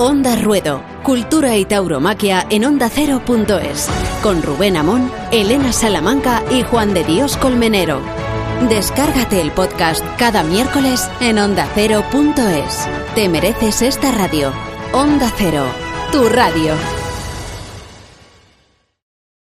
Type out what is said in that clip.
Onda Ruedo, cultura y tauromaquia en ondacero.es, con Rubén Amón, Elena Salamanca y Juan de Dios Colmenero. Descárgate el podcast cada miércoles en ondacero.es. Te mereces esta radio. Onda Cero, tu radio.